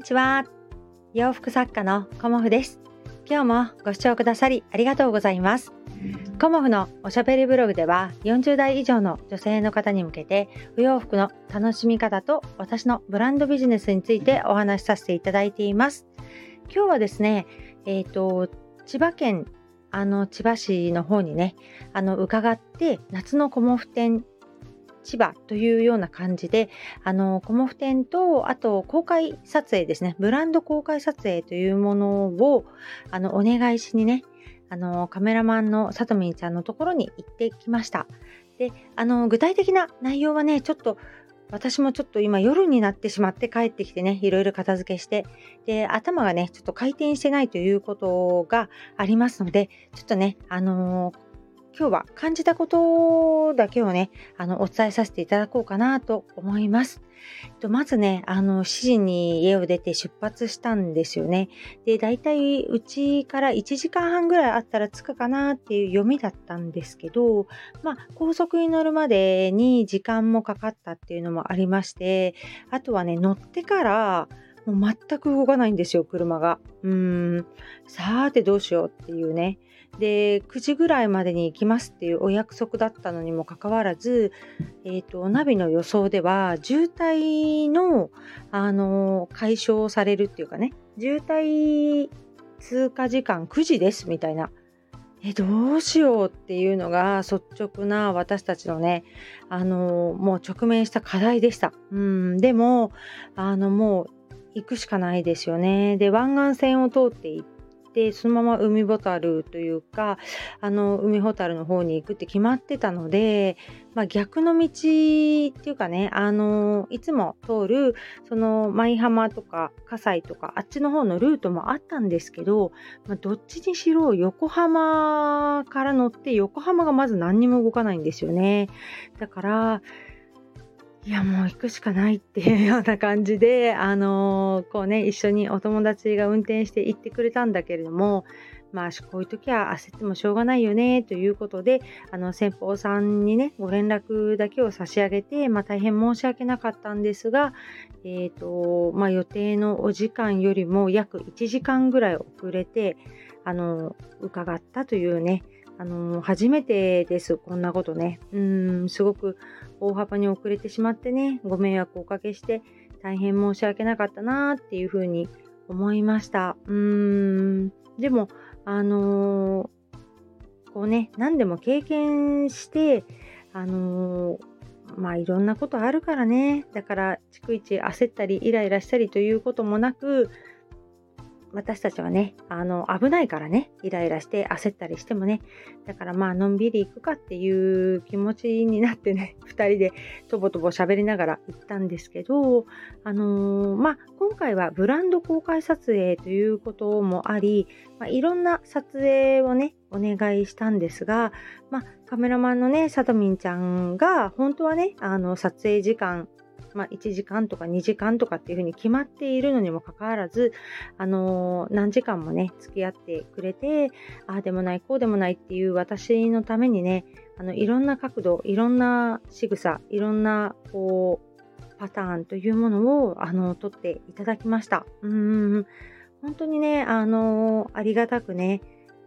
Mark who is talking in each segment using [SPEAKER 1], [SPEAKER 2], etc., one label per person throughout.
[SPEAKER 1] にちは。洋服作家のコモフです。今日もご視聴くださりありがとうございます。コモフのおしゃべりブログでは40代以上の女性の方に向けて不要服の楽しみ方と私のブランドビジネスについてお話しさせていただいています。今日はですね、えっ、ー、と、千葉県あの千葉市の方にね、あの伺って夏のコモフ展千葉というような感じで、あの、コモフ展と、あと公開撮影ですね、ブランド公開撮影というものを、あの、お願いしにね、あの、カメラマンのさとみんちゃんのところに行ってきました。で、あの、具体的な内容はね、ちょっと、私もちょっと今夜になってしまって帰ってきてね、いろいろ片付けして、で、頭がね、ちょっと回転してないということがありますので、ちょっとね、あのー今日は感じたことだけをね、あの、お伝えさせていただこうかなと思います。とまずね、あの、7時に家を出て出発したんですよね。で、だいたいうちから1時間半ぐらいあったら着くかなっていう読みだったんですけど、まあ、高速に乗るまでに時間もかかったっていうのもありまして、あとはね、乗ってから、もう全く動かないんですよ、車が。うーん、さーてどうしようっていうね。で、9時ぐらいまでに行きますっていうお約束だったのにもかかわらず、えっ、ー、と、ナビの予想では、渋滞の、あの、解消されるっていうかね、渋滞通過時間9時ですみたいな。え、どうしようっていうのが率直な私たちのね、あの、もう直面した課題でした。うん、でも、あの、もう行くしかないですよね。で、湾岸線を通って行っでそのまま海ボタルというかあの海ホタルの方に行くって決まってたので、まあ、逆の道っていうかねあのいつも通るその舞浜とか葛西とかあっちの方のルートもあったんですけど、まあ、どっちにしろ横浜から乗って横浜がまず何にも動かないんですよねだからいやもう行くしかないっていう ような感じで、あのー、こうね、一緒にお友達が運転して行ってくれたんだけれども、まあ、こういう時は焦ってもしょうがないよね、ということで、あの、先方さんにね、ご連絡だけを差し上げて、まあ、大変申し訳なかったんですが、えっ、ー、と、まあ、予定のお時間よりも約1時間ぐらい遅れて、あの、伺ったというね、あの初めてです、こんなことね。うん、すごく大幅に遅れてしまってね、ご迷惑をおかけして、大変申し訳なかったなっていうふうに思いました。うーん、でも、あのー、こうね、何でも経験して、あのー、まあいろんなことあるからね。だから、逐一焦ったりイライラしたりということもなく、私たちはね、あの、危ないからね、イライラして焦ったりしてもね、だからまあ、のんびり行くかっていう気持ちになってね、2人でとぼとぼ喋りながら行ったんですけど、あのー、まあ、今回はブランド公開撮影ということもあり、まあ、いろんな撮影をね、お願いしたんですが、まあ、カメラマンのね、さとみんちゃんが、本当はね、あの、撮影時間まあ、1時間とか2時間とかっていうふうに決まっているのにもかかわらず、あのー、何時間もね、付き合ってくれて、ああでもない、こうでもないっていう私のためにね、あの、いろんな角度、いろんな仕草、いろんな、こう、パターンというものを、あの、取っていただきました。うん、本当にね、あのー、ありがたくね、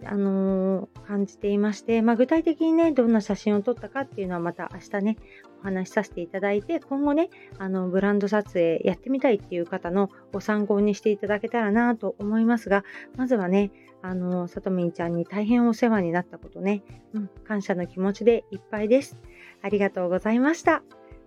[SPEAKER 1] あのー、感じていまして、まあ、具体的にね、どんな写真を撮ったかっていうのはまた明日ね、お話しさせていただいて、今後ね、あの、ブランド撮影やってみたいっていう方のご参考にしていただけたらなと思いますが、まずはね、あの、さとみんちゃんに大変お世話になったことね、うん、感謝の気持ちでいっぱいです。ありがとうございました。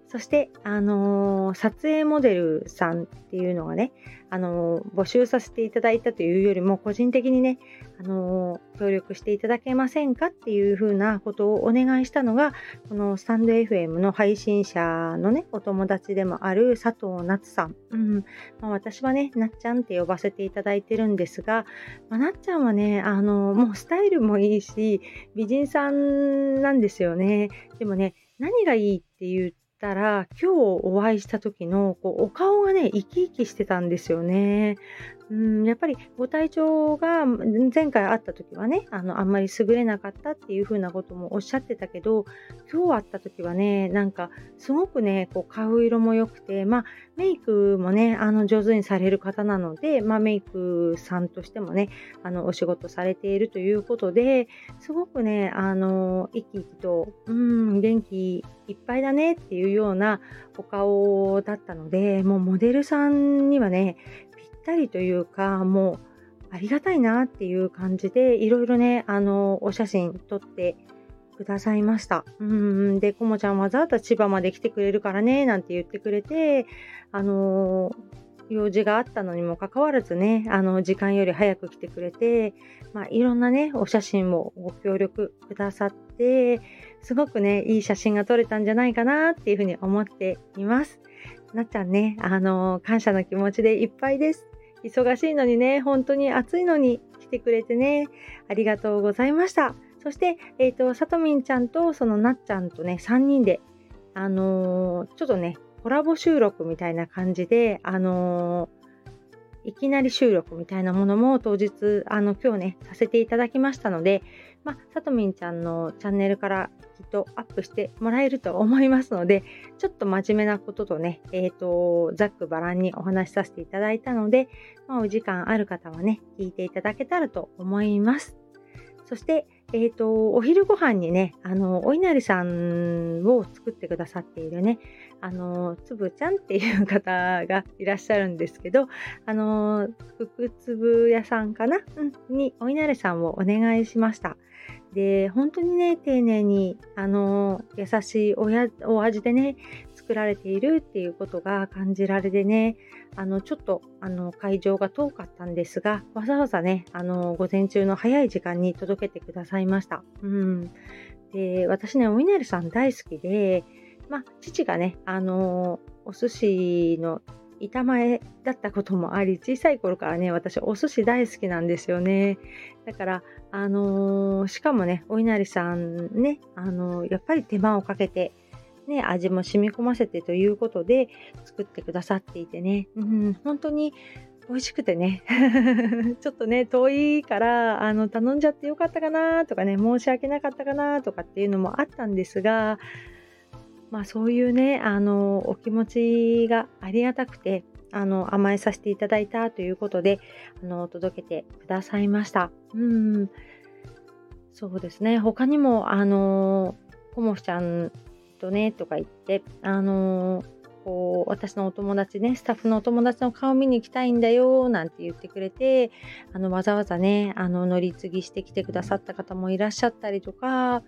[SPEAKER 1] そして、あのー、撮影モデルさんっていうのがね、あのー、募集させていただいたというよりも、個人的にね、あの、協力していただけませんかっていうふうなことをお願いしたのが、このスタンド FM の配信者のね、お友達でもある佐藤夏さん。うんまあ、私はね、なっちゃんって呼ばせていただいてるんですが、まあ、なっちゃんはね、あのもうスタイルもいいし、美人さんなんですよね。でもね、何がいいっていうたら、今日お会いした時のこうお顔がね、生き生きしてたんですよね。うん、やっぱりご体調が前回会った時はね、あの、あんまり優れなかったっていう風なこともおっしゃってたけど、今日会った時はね、なんか、すごくね、こう、顔色も良くて、まあ、メイクもね、あの、上手にされる方なので、まあ、メイクさんとしてもね、あの、お仕事されているということで、すごくね、あの、生き生きと、うん、元気いっぱいだねっていうようなお顔だったので、もうモデルさんにはね、ったりというか、もうありがたいなっていう感じで、いろいろね、あの、お写真撮ってくださいました。うん。で、こもちゃんわざわざ千葉まで来てくれるからね、なんて言ってくれて、あの用事があったのにもかかわらずね、あの、時間より早く来てくれて、まあ、いろんなね、お写真もご協力くださって、すごくね、いい写真が撮れたんじゃないかなっていうふうに思っています。なっちゃんね、あの感謝の気持ちでいっぱいです。忙しいのにね、本当に暑いのに来てくれてね、ありがとうございました。そして、えっ、ー、と、さとみんちゃんとそのなっちゃんとね、3人で、あのー、ちょっとね、コラボ収録みたいな感じで、あの、いきなり収録みたいなものも当日、あの、今日ね、させていただきましたので、まあ、さとみんちゃんのチャンネルからきっとアップしてもらえると思いますので、ちょっと真面目なこととね、えっ、ー、と、ざっくばらんにお話しさせていただいたので、まあ、お時間ある方はね、聞いていただけたらと思います。そして、えっ、ー、と、お昼ご飯にね、あの、お稲荷さんを作ってくださっているね、あの、つぶちゃんっていう方がいらっしゃるんですけど、あの、福粒屋さんかな、うん、にお稲荷さんをお願いしました。で、本当にね、丁寧に、あの、優しいおやお味でね、作られているっていうことが感じられてね、あの、ちょっと、あの、会場が遠かったんですが、わざわざね、あの、午前中の早い時間に届けてくださいました。うん。で、私ね、お稲荷さん大好きで、まあ、父がね、あの、お寿司の板前だったこともあり、小さい頃からね、私お寿司大好きなんですよね。だから、あのー、しかもね、お稲荷さんね、あのー、やっぱり手間をかけて、ね、味も染み込ませてということで作ってくださっていてね、うん、本当に美味しくてね、ちょっとね、遠いから、あの、頼んじゃってよかったかなとかね、申し訳なかったかなとかっていうのもあったんですが、まあそういうね、あの、お気持ちがありがたくて、あの、甘えさせていただいたということで、あの、届けてくださいました。うん。そうですね。他にも、あの、コモフちゃんとね、とか言って、あの、こう、私のお友達ね、スタッフのお友達の顔見に行きたいんだよ、なんて言ってくれて、あの、わざわざね、あの、乗り継ぎしてきてくださった方もいらっしゃったりとか、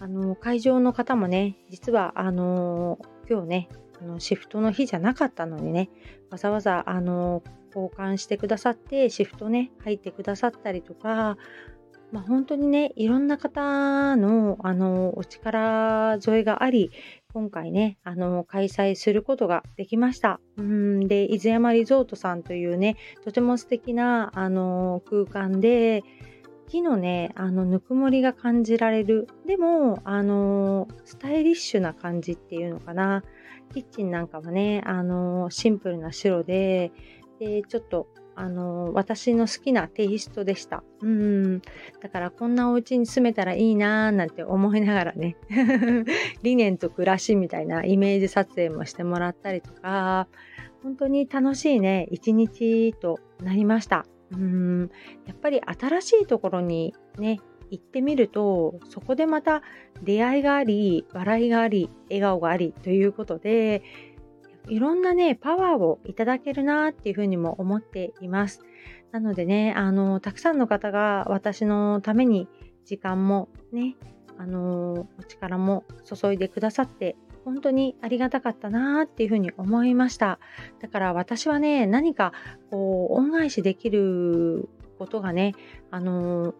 [SPEAKER 1] あの、会場の方もね、実は、あの、今日ね、あのシフトの日じゃなかったのにね、わざわざ、あの、交換してくださって、シフトね、入ってくださったりとか、まあ、本当にね、いろんな方の、あの、お力添えがあり、今回ね、あの、開催することができました。うんで、伊豆山リゾートさんというね、とても素敵な、あの、空間で、木のね、あの、ぬくもりが感じられる。でも、あの、スタイリッシュな感じっていうのかな。キッチンなんかはね、あの、シンプルな白で、で、ちょっと、あの、私の好きなテイストでした。うん。だから、こんなお家に住めたらいいなーなんて思いながらね、理念と暮らしみたいなイメージ撮影もしてもらったりとか、本当に楽しいね、一日となりました。うんやっぱり新しいところにね行ってみるとそこでまた出会いがあり笑いがあり笑顔がありということでいろんなねパワーをいただけるなっていうふうにも思っていますなのでねあのたくさんの方が私のために時間もねあのお力も注いでくださって本当にありがたかったなっていうふうに思いました。だから私はね、何かこう恩返しできることがね、あの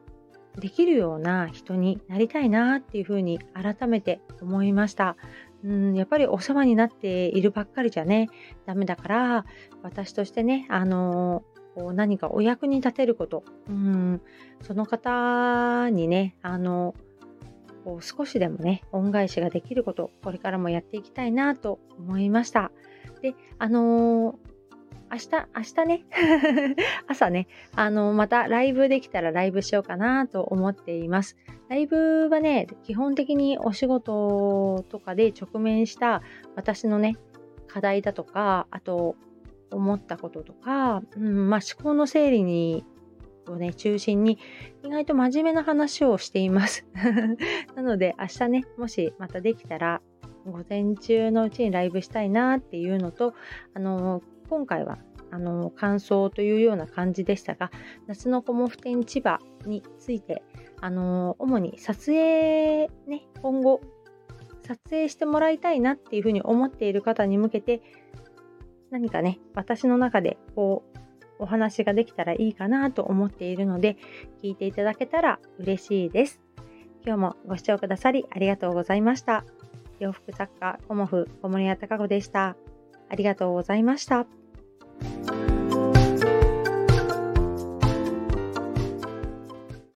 [SPEAKER 1] できるような人になりたいなっていうふうに改めて思いました。うん、やっぱりお世話になっているばっかりじゃね、ダメだから、私としてね、あのこう何かお役に立てること、うん、その方にね、あのこう少しでもね、恩返しができること、これからもやっていきたいなと思いました。で、あの、明日、明日ね、朝ね、あの、またライブできたらライブしようかなと思っています。ライブはね、基本的にお仕事とかで直面した私のね、課題だとか、あと、思ったこととか、うんまあ、思考の整理にをね、中心に意外と真面目な話をしています。なので明日ね、もしまたできたら午前中のうちにライブしたいなっていうのと、あの今回はあの感想というような感じでしたが、夏のコモフ展千葉について、あの主に撮影ね、今後撮影してもらいたいなっていうふうに思っている方に向けて、何かね、私の中でこうお話ができたらいいかなと思っているので、聞いていただけたら嬉しいです。今日もご視聴くださりありがとうございました。洋服作家、コモフ、小森屋隆子でした。ありがとうございました。